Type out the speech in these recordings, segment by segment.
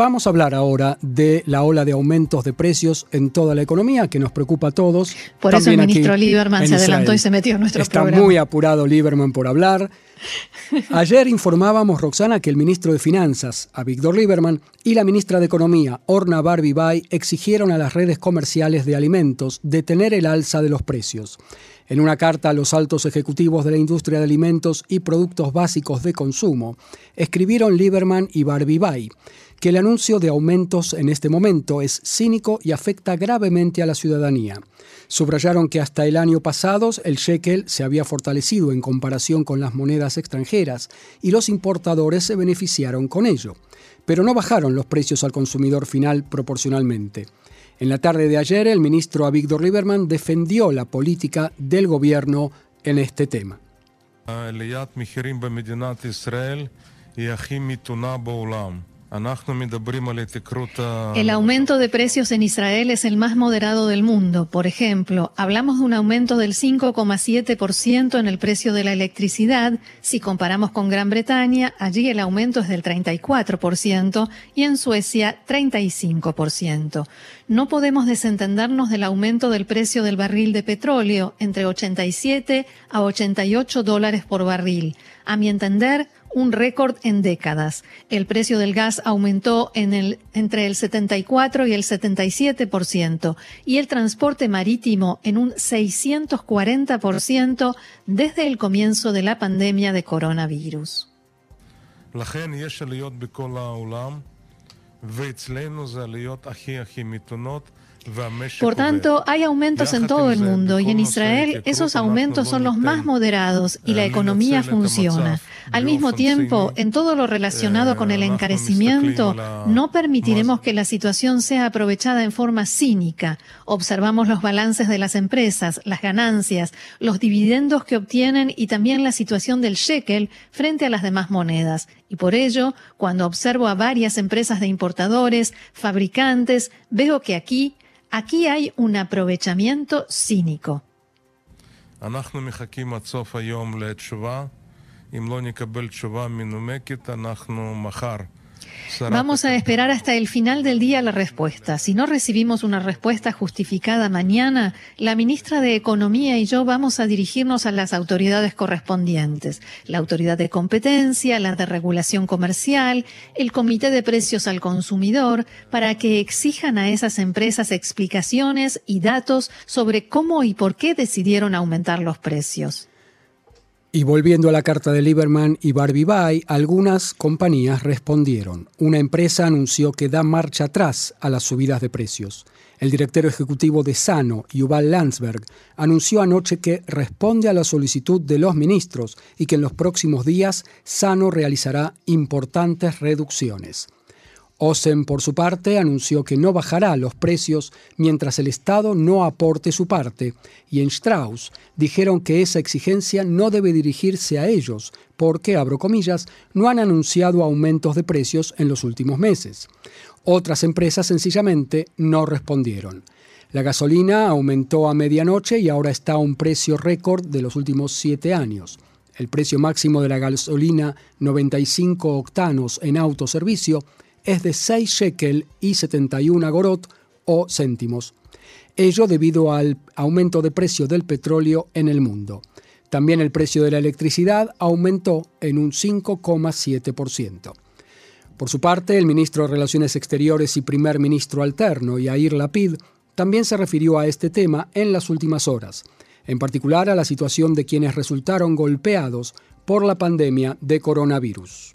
Vamos a hablar ahora de la ola de aumentos de precios en toda la economía que nos preocupa a todos. Por eso el ministro Lieberman se adelantó y se metió en nuestro Está programa. muy apurado Lieberman por hablar. Ayer informábamos, Roxana, que el ministro de Finanzas, Víctor Lieberman, y la ministra de Economía, Orna Barbibay, exigieron a las redes comerciales de alimentos detener el alza de los precios. En una carta a los altos ejecutivos de la industria de alimentos y productos básicos de consumo, escribieron Lieberman y Barbibay que el anuncio de aumentos en este momento es cínico y afecta gravemente a la ciudadanía. Subrayaron que hasta el año pasado el shekel se había fortalecido en comparación con las monedas extranjeras y los importadores se beneficiaron con ello, pero no bajaron los precios al consumidor final proporcionalmente. En la tarde de ayer, el ministro Avigdor Lieberman defendió la política del gobierno en este tema. El aumento de precios en Israel es el más moderado del mundo. Por ejemplo, hablamos de un aumento del 5,7% en el precio de la electricidad. Si comparamos con Gran Bretaña, allí el aumento es del 34% y en Suecia 35%. No podemos desentendernos del aumento del precio del barril de petróleo entre 87 a 88 dólares por barril. A mi entender, un récord en décadas. El precio del gas aumentó entre el 74 y el 77% y el transporte marítimo en un 640% desde el comienzo de la pandemia de coronavirus. Por tanto, hay aumentos en todo el mundo y en Israel esos aumentos son los más moderados y la economía funciona. Al mismo tiempo, en todo lo relacionado con el encarecimiento, no permitiremos que la situación sea aprovechada en forma cínica. Observamos los balances de las empresas, las ganancias, los dividendos que obtienen y también la situación del shekel frente a las demás monedas. Y por ello, cuando observo a varias empresas de importadores, fabricantes, veo que aquí Aquí hay un aprovechamiento cínico. Vamos a esperar hasta el final del día la respuesta. Si no recibimos una respuesta justificada mañana, la ministra de Economía y yo vamos a dirigirnos a las autoridades correspondientes. La autoridad de competencia, la de regulación comercial, el comité de precios al consumidor, para que exijan a esas empresas explicaciones y datos sobre cómo y por qué decidieron aumentar los precios. Y volviendo a la carta de Lieberman y Barbie algunas compañías respondieron. Una empresa anunció que da marcha atrás a las subidas de precios. El director ejecutivo de Sano, Yuval Landsberg, anunció anoche que responde a la solicitud de los ministros y que en los próximos días Sano realizará importantes reducciones. Osen, por su parte, anunció que no bajará los precios mientras el Estado no aporte su parte, y en Strauss dijeron que esa exigencia no debe dirigirse a ellos, porque, abro comillas, no han anunciado aumentos de precios en los últimos meses. Otras empresas sencillamente no respondieron. La gasolina aumentó a medianoche y ahora está a un precio récord de los últimos siete años. El precio máximo de la gasolina 95 octanos en autoservicio es de 6 shekel y 71 agorot o céntimos. Ello debido al aumento de precio del petróleo en el mundo. También el precio de la electricidad aumentó en un 5,7%. Por su parte, el ministro de Relaciones Exteriores y primer ministro alterno, Yair Lapid, también se refirió a este tema en las últimas horas, en particular a la situación de quienes resultaron golpeados por la pandemia de coronavirus.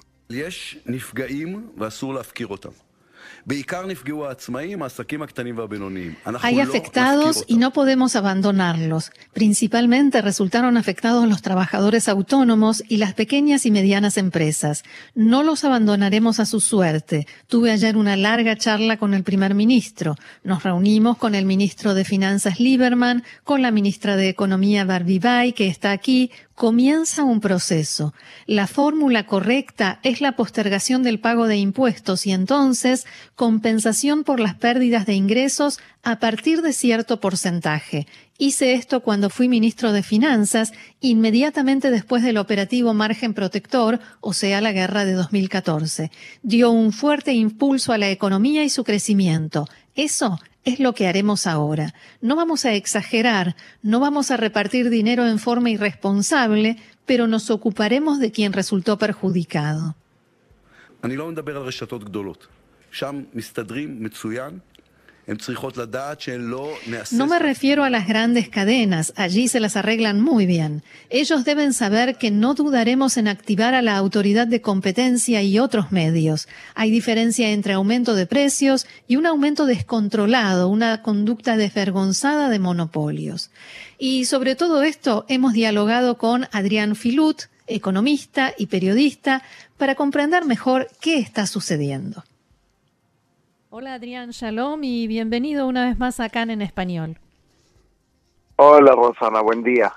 Hay afectados y no podemos abandonarlos. Principalmente resultaron afectados los trabajadores autónomos y las pequeñas y medianas empresas. No los abandonaremos a su suerte. Tuve ayer una larga charla con el primer ministro. Nos reunimos con el ministro de Finanzas Lieberman, con la ministra de Economía Barbie Bay, que está aquí, comienza un proceso. La fórmula correcta es la postergación del pago de impuestos y entonces compensación por las pérdidas de ingresos a partir de cierto porcentaje. Hice esto cuando fui ministro de Finanzas, inmediatamente después del operativo Margen Protector, o sea, la guerra de 2014. Dio un fuerte impulso a la economía y su crecimiento. Eso es lo que haremos ahora. No vamos a exagerar, no vamos a repartir dinero en forma irresponsable, pero nos ocuparemos de quien resultó perjudicado. No me refiero a las grandes cadenas, allí se las arreglan muy bien. Ellos deben saber que no dudaremos en activar a la autoridad de competencia y otros medios. Hay diferencia entre aumento de precios y un aumento descontrolado, una conducta desvergonzada de monopolios. Y sobre todo esto hemos dialogado con Adrián Filut, economista y periodista, para comprender mejor qué está sucediendo. Hola Adrián, shalom y bienvenido una vez más acá en Español. Hola Rosana, buen día.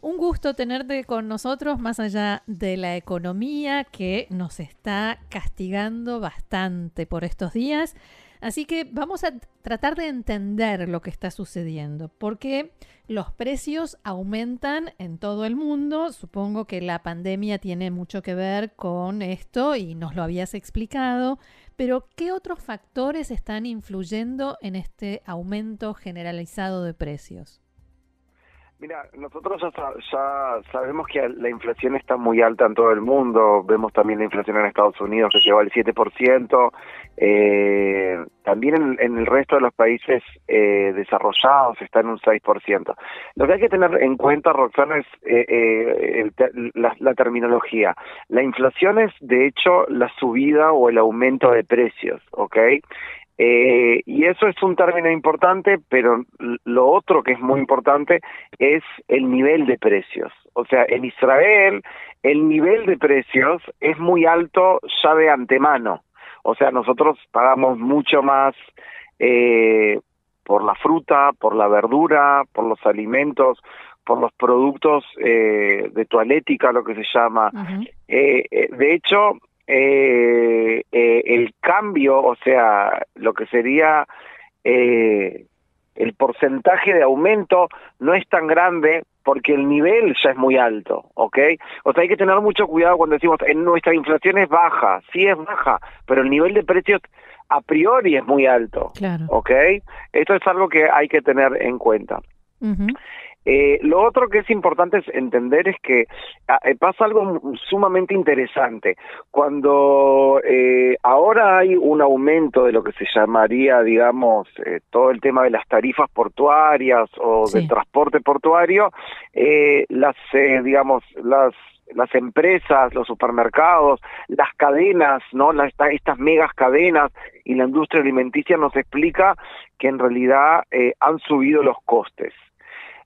Un gusto tenerte con nosotros más allá de la economía que nos está castigando bastante por estos días. Así que vamos a tratar de entender lo que está sucediendo, porque los precios aumentan en todo el mundo. Supongo que la pandemia tiene mucho que ver con esto y nos lo habías explicado, pero ¿qué otros factores están influyendo en este aumento generalizado de precios? Mira, nosotros ya, sabemos que la inflación está muy alta en todo el mundo, vemos también la inflación en Estados Unidos que llegó al 7%, eh, también en, el resto de los países eh, desarrollados está en un 6%. Lo que hay que tener en cuenta, Roxana, es eh, la, la terminología. La inflación es, de hecho, la subida o el aumento de precios, ¿ok? Eh, y eso es un término importante, pero lo otro que es muy importante es el nivel de precios. O sea, en Israel el nivel de precios es muy alto ya de antemano. O sea, nosotros pagamos mucho más eh, por la fruta, por la verdura, por los alimentos, por los productos eh, de toalética, lo que se llama. de hecho, eh, eh, el cambio, o sea, lo que sería eh, el porcentaje de aumento no es tan grande porque el nivel ya es muy alto, ¿ok? O sea, hay que tener mucho cuidado cuando decimos, en nuestra inflación es baja, sí es baja, pero el nivel de precios a priori es muy alto, claro. ¿ok? Esto es algo que hay que tener en cuenta. Eh, lo otro que es importante es entender es que ah, eh, pasa algo sumamente interesante. Cuando eh, ahora hay un aumento de lo que se llamaría, digamos, eh, todo el tema de las tarifas portuarias o del transporte portuario, las, digamos, las las empresas, los supermercados, las cadenas, ¿no? Las, estas megas cadenas y la industria alimenticia nos explica que en realidad han subido los costes.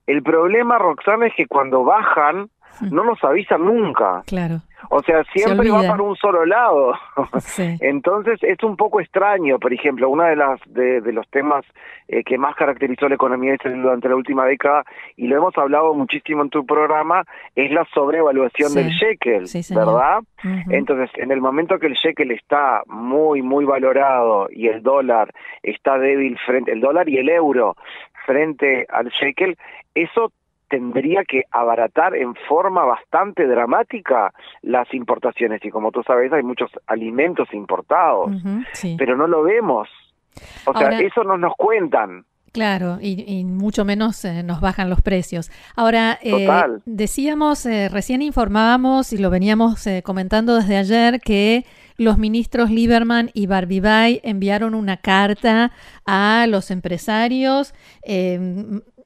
El problema, Roxana, es que cuando bajan, no nos avisan nunca. Claro. O sea, siempre va para un solo lado. Entonces es un poco extraño, por ejemplo, uno de las de, los temas eh, que más caracterizó la economía durante la última década y lo hemos hablado muchísimo en tu programa es la sobrevaluación del shekel, ¿verdad? Entonces, en el momento que el shekel está muy muy valorado y el dólar está débil frente el dólar y el euro frente al shekel, eso tendría que abaratar en forma bastante dramática las importaciones y como tú sabes hay muchos alimentos importados, pero no lo vemos. O sea, eso no nos cuentan. Claro, y, mucho menos eh, nos bajan los precios. Ahora, eh, decíamos, eh, recién informábamos y lo veníamos comentando desde ayer que los ministros Lieberman y Barbibay enviaron una carta a los empresarios,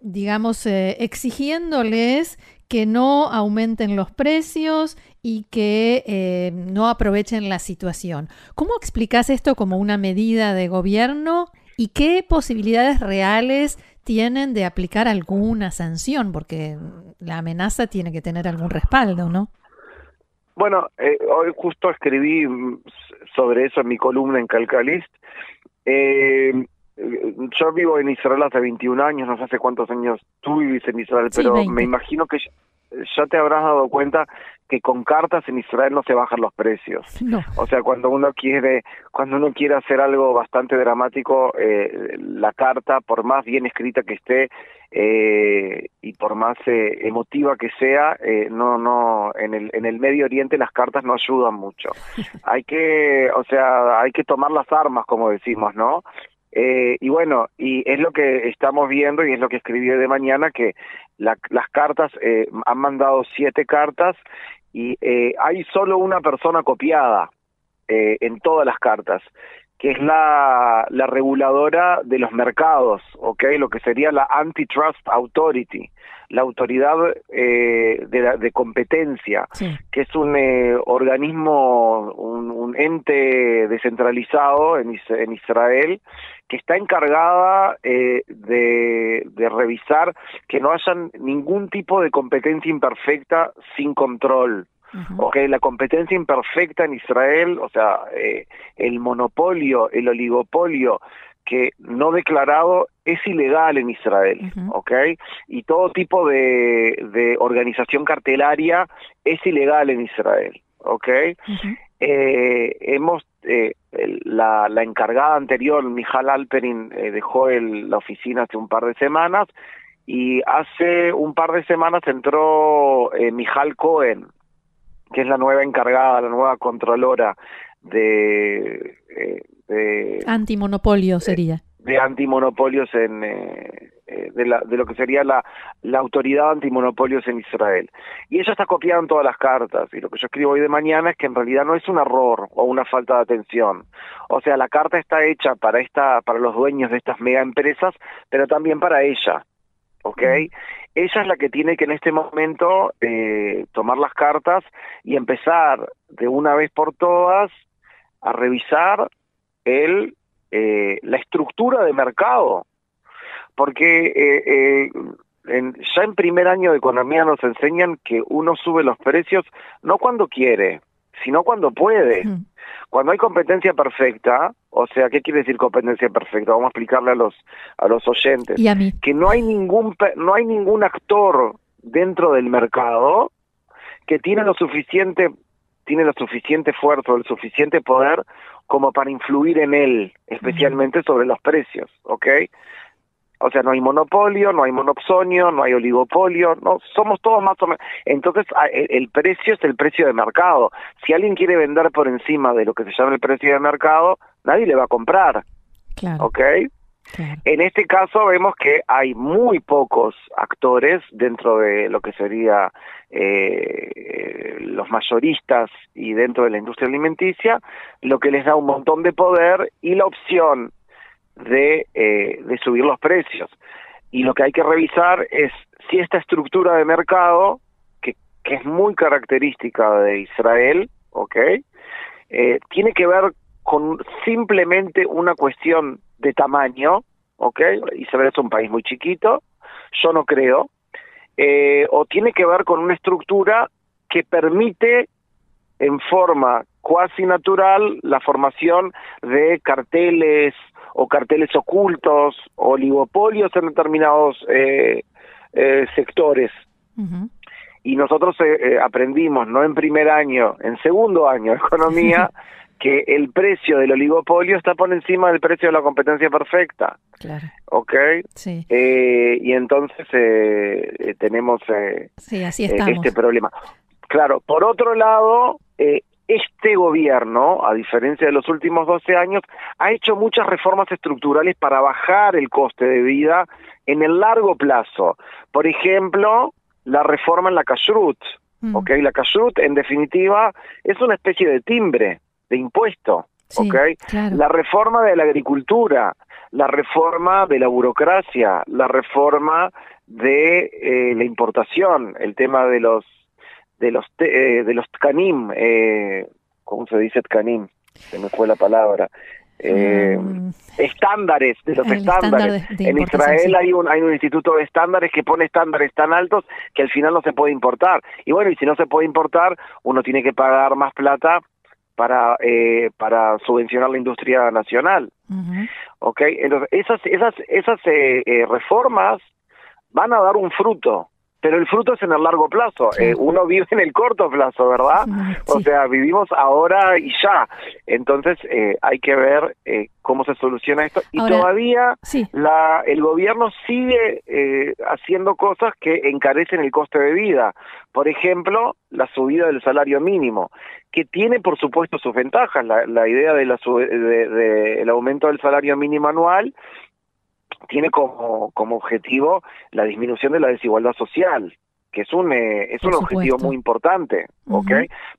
digamos, exigiéndoles que no aumenten los precios y que no aprovechen la situación. ¿Cómo explicas esto como una medida de gobierno ¿Y qué posibilidades reales tienen de aplicar alguna sanción? Porque la amenaza tiene que tener algún respaldo, ¿no? Bueno, eh, hoy justo escribí sobre eso en mi columna en Calcalist. Eh, yo vivo en Israel hace 21 años, no sé hace cuántos años tú vivís en Israel, pero me imagino que ya te habrás dado cuenta que con cartas en Israel no se bajan los precios. O sea, cuando uno quiere, cuando uno quiere hacer algo bastante dramático, eh, la carta, por más bien escrita que esté eh, y por más eh, emotiva que sea, eh, no, no, en el, en el Medio Oriente las cartas no ayudan mucho. Hay que, o sea, hay que tomar las armas, como decimos, ¿no? Eh, y bueno, y es lo que estamos viendo y es lo que escribí de mañana, que las cartas, eh, han mandado siete cartas y eh, hay solo una persona copiada eh, en todas las cartas, que es la, la reguladora de los mercados, ¿ok? Lo que sería la Antitrust Authority la autoridad eh, de, de, competencia, que es un eh, organismo, un, un, ente descentralizado en, en, Israel, que está encargada eh, de, de, revisar que no haya ningún tipo de competencia imperfecta sin control. Uh okay, la competencia imperfecta en Israel, o sea, eh, el monopolio, el oligopolio que no declarado es ilegal en Israel, ¿ok? Y todo tipo de, de, organización cartelaria es ilegal en Israel, ¿ok? eh, hemos, eh, la, la, encargada anterior, Mijal Alperin, eh, dejó el, la oficina hace un par de semanas y hace un par de semanas entró eh, Mijal Cohen, que es la nueva encargada, la nueva controlora de de antimonopolio sería de, antimonopolios en eh, eh, de, la, de lo que sería la, la autoridad antimonopolios en Israel. Y ella está copiada en todas las cartas y lo que yo escribo hoy de mañana es que en realidad no es un error o una falta de atención. O sea la carta está hecha para esta para los dueños de estas mega empresas pero también para ella ¿ok? Ella es la que tiene que en este momento eh, tomar las cartas y empezar de una vez por todas a revisar el, eh, la estructura de mercado, porque eh, eh, en, ya en primer año de economía nos enseñan que uno sube los precios no cuando quiere, sino cuando puede. Cuando hay competencia perfecta, o sea, ¿qué quiere decir competencia perfecta? Vamos a explicarle a los a los oyentes ¿Y a mí? que no hay ningún no hay ningún actor dentro del mercado que tiene lo suficiente tiene la suficiente fuerza, el suficiente poder como para influir en él, especialmente sobre los precios, ¿ok? O sea, no hay monopolio, no hay monopsonio, no hay oligopolio, no somos todos más o menos. Entonces, el, precio es el precio de mercado. Si alguien quiere vender por encima de lo que se llama el precio de mercado, nadie le va a comprar. Claro. ¿Ok? En este caso vemos que hay muy pocos actores dentro de lo que sería eh, los mayoristas y dentro de la industria alimenticia, lo que les da un montón de poder y la opción de, eh, subir los precios. Y lo que hay que revisar es si esta estructura de mercado, que, que es muy característica de Israel, ¿ok? Eh, tiene que ver con simplemente una cuestión de tamaño, ¿ok? Israel es un país muy chiquito, yo no creo, eh, o tiene que ver con una estructura que permite en forma cuasi natural la formación de carteles o carteles ocultos, oligopolios en determinados eh, eh, sectores. Y nosotros eh, eh, aprendimos, no en primer año, en segundo año de economía, que el precio del oligopolio está por encima del precio de la competencia perfecta. Claro. ¿Ok? Sí. Eh, y entonces eh, eh tenemos eh, sí, así estamos. este problema. Claro, por otro lado, este gobierno, a diferencia de los últimos 12 años, ha hecho muchas reformas estructurales para bajar el coste de vida en el largo plazo. Por ejemplo, la reforma en la kashrut. Mm. ¿ok? La kashrut, en definitiva, es una especie de timbre de impuesto, sí, ¿ok? Claro. La reforma de la agricultura, la reforma de la burocracia, la reforma de eh, la importación, el tema de los de los eh, de los tcanim, eh, ¿cómo se dice tcanim? Se me fue la palabra. Eh, mm. estándares de los estándares estándar de, de en Israel sí. hay un hay un instituto de estándares que pone estándares tan altos que al final no se puede importar y bueno y si no se puede importar uno tiene que pagar más plata para eh, para subvencionar la industria nacional Uh -huh. okay entonces esas esas esas eh, eh, reformas van a dar un fruto pero el fruto es en el largo plazo. Eh, uno vive en el corto plazo, ¿verdad? O sea, vivimos ahora y ya. Entonces eh, hay que ver eh, cómo se soluciona esto. Y todavía la, el gobierno sigue haciendo cosas que encarecen el coste de vida. Por ejemplo, la subida del salario mínimo, que tiene por supuesto sus ventajas. La, la idea de la, de, aumento del salario mínimo anual tiene como, como objetivo la disminución de la desigualdad social que es un eh, es un objetivo muy importante, ¿ok?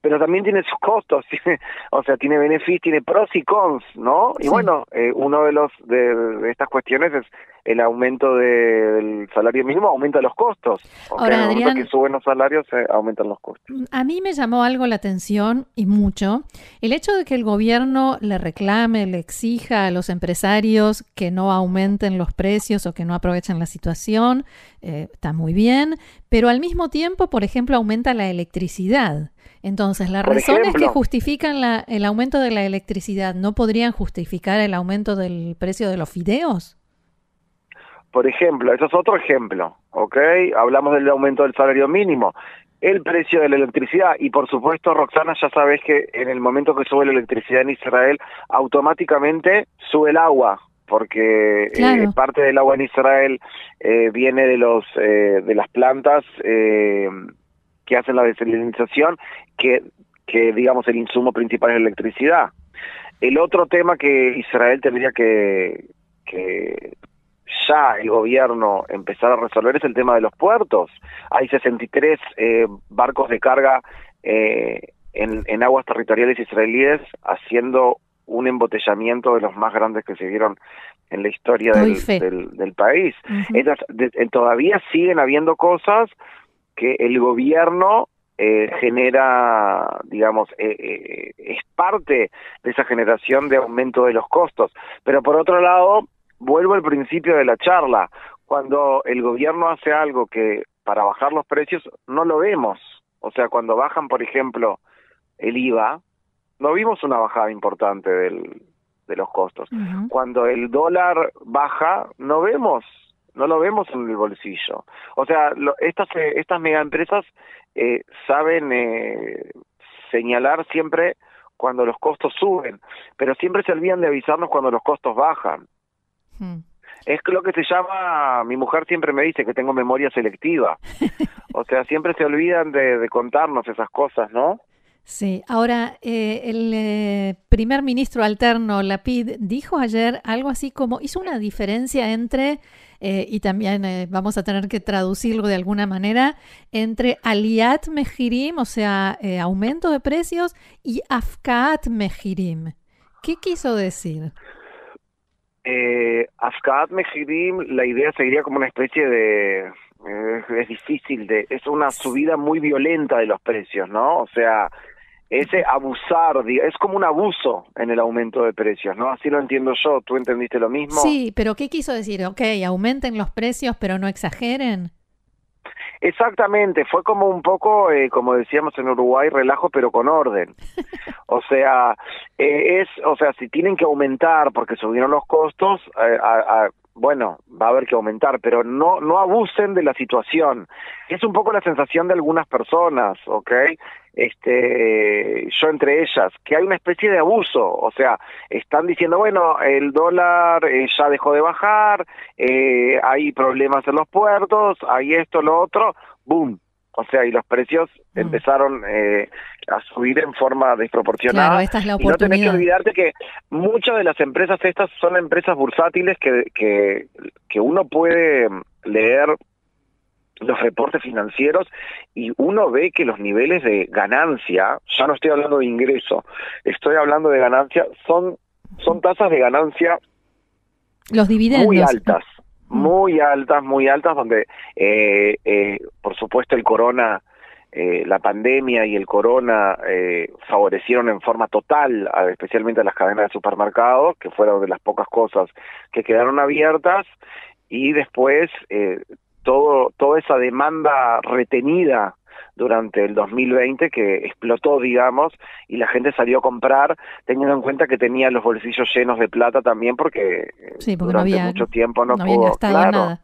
Pero también tiene sus costos, o sea, tiene beneficios, tiene pros y cons, ¿no? Y bueno, eh, uno de los de, estas cuestiones es el aumento del salario mínimo aumenta los costos. Ahora, Adrián, que suben los salarios eh, aumentan los costos. A mí me llamó algo la atención y mucho el hecho de que el gobierno le reclame, le exija a los empresarios que no aumenten los precios o que no aprovechen la situación, eh, está muy bien, pero al mismo tiempo, por ejemplo, aumenta la electricidad. Entonces, las razones que justifican la, el aumento de la electricidad. No podrían justificar el aumento del precio de los fideos. Por ejemplo, eso es otro ejemplo, ¿ok? Hablamos del aumento del salario mínimo, el precio de la electricidad. Y por supuesto, Roxana, ya sabes que en el momento que sube la electricidad en Israel, automáticamente sube el agua, porque eh, parte del agua en Israel eh, viene de los eh, de las plantas que hacen la desalinización, que, que digamos el insumo principal es la electricidad. El otro tema que Israel tendría que, que ya el gobierno empezar a resolver es el tema de los puertos. Hay 63 eh, barcos de carga eh, en, en, aguas territoriales israelíes haciendo un embotellamiento de los más grandes que se vieron en la historia del, del, país. todavía siguen habiendo cosas que el gobierno eh, genera, digamos, es parte de esa generación de aumento de los costos. Pero por otro lado, vuelvo al principio de la charla, cuando el gobierno hace algo que para bajar los precios no lo vemos. O sea, cuando bajan, por ejemplo, el IVA, no vimos una bajada importante del, de los costos. Cuando el dólar baja, no vemos, no lo vemos en el bolsillo. O sea, estas eh, estas mega empresas eh, saben eh, señalar siempre cuando los costos suben, pero siempre se olvidan de avisarnos cuando los costos bajan. Hmm. Es lo que se llama, mi mujer siempre me dice que tengo memoria selectiva. o sea, siempre se olvidan de, contarnos esas cosas, ¿no? Sí, ahora eh, el eh, primer ministro alterno, Lapid, dijo ayer algo así como, hizo una diferencia entre, eh, y también vamos a tener que traducirlo de alguna manera, entre aliat mejirim, o sea, aumento de precios, y afkaat mejirim. ¿Qué quiso decir? Eh, Afkaat Mejirim, la idea sería como una especie de... Eh, es difícil, de es una subida muy violenta de los precios, ¿no? O sea, ese abusar, es como un abuso en el aumento de precios, ¿no? Así lo entiendo yo, ¿tú entendiste lo mismo? Sí, pero ¿qué quiso decir? Ok, aumenten los precios, pero no exageren. Exactamente, fue como un poco, eh, como decíamos en Uruguay, relajo pero con orden. O sea, eh, es, o sea, si tienen que aumentar porque subieron los costos, eh, a, bueno, va a haber que aumentar, pero no, no abusen de la situación. Es un poco la sensación de algunas personas, ¿ok? Este, yo entre ellas, que hay una especie de abuso, o sea, están diciendo, bueno, el dólar eh, ya dejó de bajar, eh, hay problemas en los puertos, hay esto, lo otro, boom, o sea, y los precios mm. empezaron eh, a subir en forma desproporcionada. Claro, esta es la oportunidad. Y no tenés que olvidarte que muchas de las empresas estas son empresas bursátiles que, que, que uno puede leer los reportes financieros y uno ve que los niveles de ganancia, ya no estoy hablando de ingreso, estoy hablando de ganancia, son, son tasas de ganancia los dividendos. muy altas muy altas, muy altas, donde eh, eh, por supuesto el corona, eh, la pandemia y el corona eh, favorecieron en forma total, especialmente a las cadenas de supermercados, que fueron de las pocas cosas que quedaron abiertas, y después eh, todo, toda esa demanda retenida durante el 2020 que explotó, digamos, y la gente salió a comprar teniendo en cuenta que tenía los bolsillos llenos de plata también porque, sí, porque durante mucho tiempo no, pudo, claro, nada.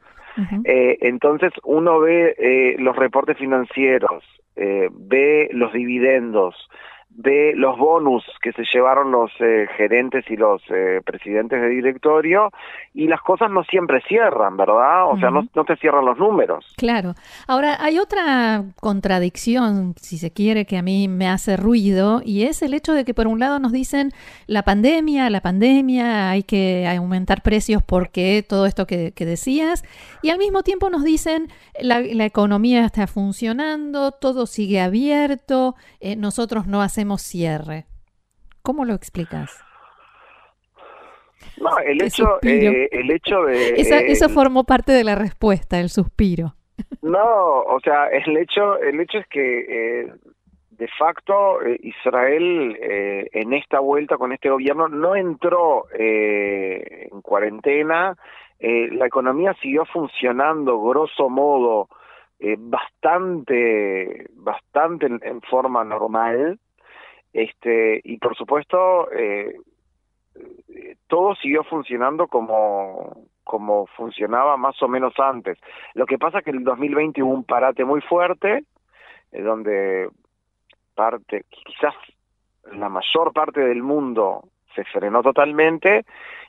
entonces uno ve los reportes financieros, ve los dividendos, de los bonus que se llevaron los eh, gerentes y los eh, presidentes de directorio y las cosas no siempre cierran, ¿verdad? O sea, no, no, te cierran los números. Claro. Ahora, hay otra contradicción, si se quiere, que a mí me hace ruido y es el hecho de que por un lado nos dicen la pandemia, la pandemia, hay que aumentar precios porque todo esto que, decías y al mismo tiempo nos dicen la, la economía está funcionando, todo sigue abierto, eh, nosotros no hacemos cierre. ¿Cómo lo explicas? No, el hecho, eh, el hecho de... eso formó parte de la respuesta, el suspiro. No, o sea, el hecho, el hecho es que eh, de facto eh, Israel en esta vuelta con este gobierno no entró en cuarentena, la economía siguió funcionando grosso modo bastante, bastante en forma normal, este, y por supuesto, eh, todo siguió funcionando como, como funcionaba más o menos antes. Lo que pasa es que en el 2020 hubo un parate muy fuerte, eh, donde parte, quizás la mayor parte del mundo se frenó totalmente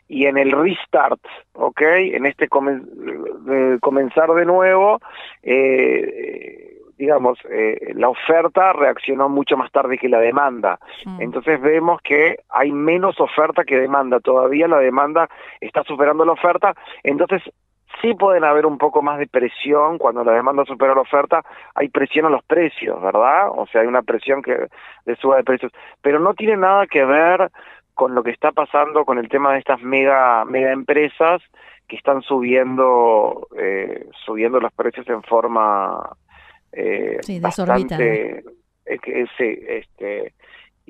y en el restart, ¿ok? En este comenzar de nuevo, eh, digamos, eh, la oferta reaccionó mucho más tarde que la demanda. Mm. Entonces vemos que hay menos oferta que demanda. Todavía la demanda está superando la oferta. Entonces sí pueden haber un poco más de presión cuando la demanda supera la oferta. Hay presión a los precios, ¿verdad? O sea, hay una presión que de suba de precios. Pero no tiene nada que ver con lo que está pasando con el tema de estas mega mega empresas que están subiendo eh, subiendo los precios en forma eh, sí, bastante eh, este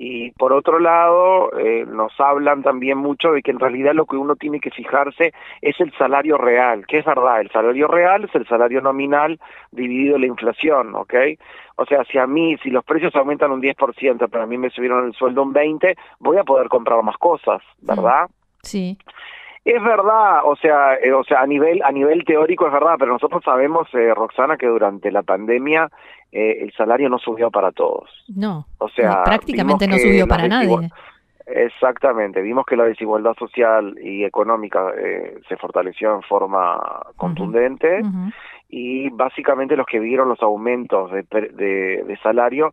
y por otro lado eh, nos hablan también mucho de que en realidad lo que uno tiene que fijarse es el salario real, que es verdad, el salario real es el salario nominal dividido la inflación, ¿ok? O sea, si a mí, si los precios aumentan un 10%, pero a mí me subieron el sueldo un 20%, voy a poder comprar más cosas, ¿verdad? Sí. Es verdad, o sea, eh, o sea, a nivel a nivel teórico es verdad, pero nosotros sabemos, eh, Roxana, que durante la pandemia eh, el salario no subió para todos. No, o sea, prácticamente no subió para nadie. Exactamente, vimos que la desigualdad social y económica se fortaleció en forma contundente y básicamente los que vieron los aumentos de, de, de salario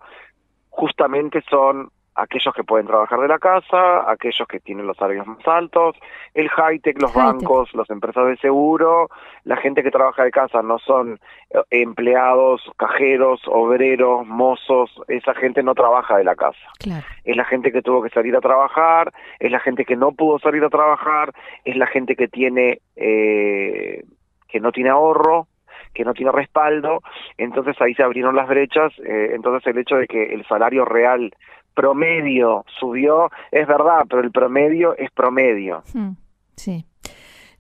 justamente son aquellos que pueden trabajar de la casa, aquellos que tienen los salarios más altos, el high-tech, los bancos, las empresas de seguro, la gente que trabaja de casa no son eh, empleados, cajeros, obreros, mozos, esa gente no trabaja de la casa. Es la gente que tuvo que salir a trabajar, es la gente que no pudo salir a trabajar, es la gente que tiene eh, que no tiene ahorro, que no tiene respaldo, entonces ahí se abrieron las brechas, eh, entonces el hecho de que el salario real promedio subió, es verdad, pero el promedio es promedio. Hmm, sí.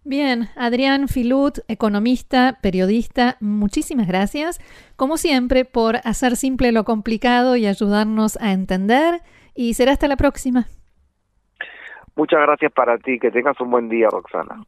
Bien, Adrián Filut, economista, periodista, muchísimas gracias, como siempre, por hacer simple lo complicado y ayudarnos a entender. Y será hasta la próxima. Muchas gracias para ti, que tengas un buen día, Roxana.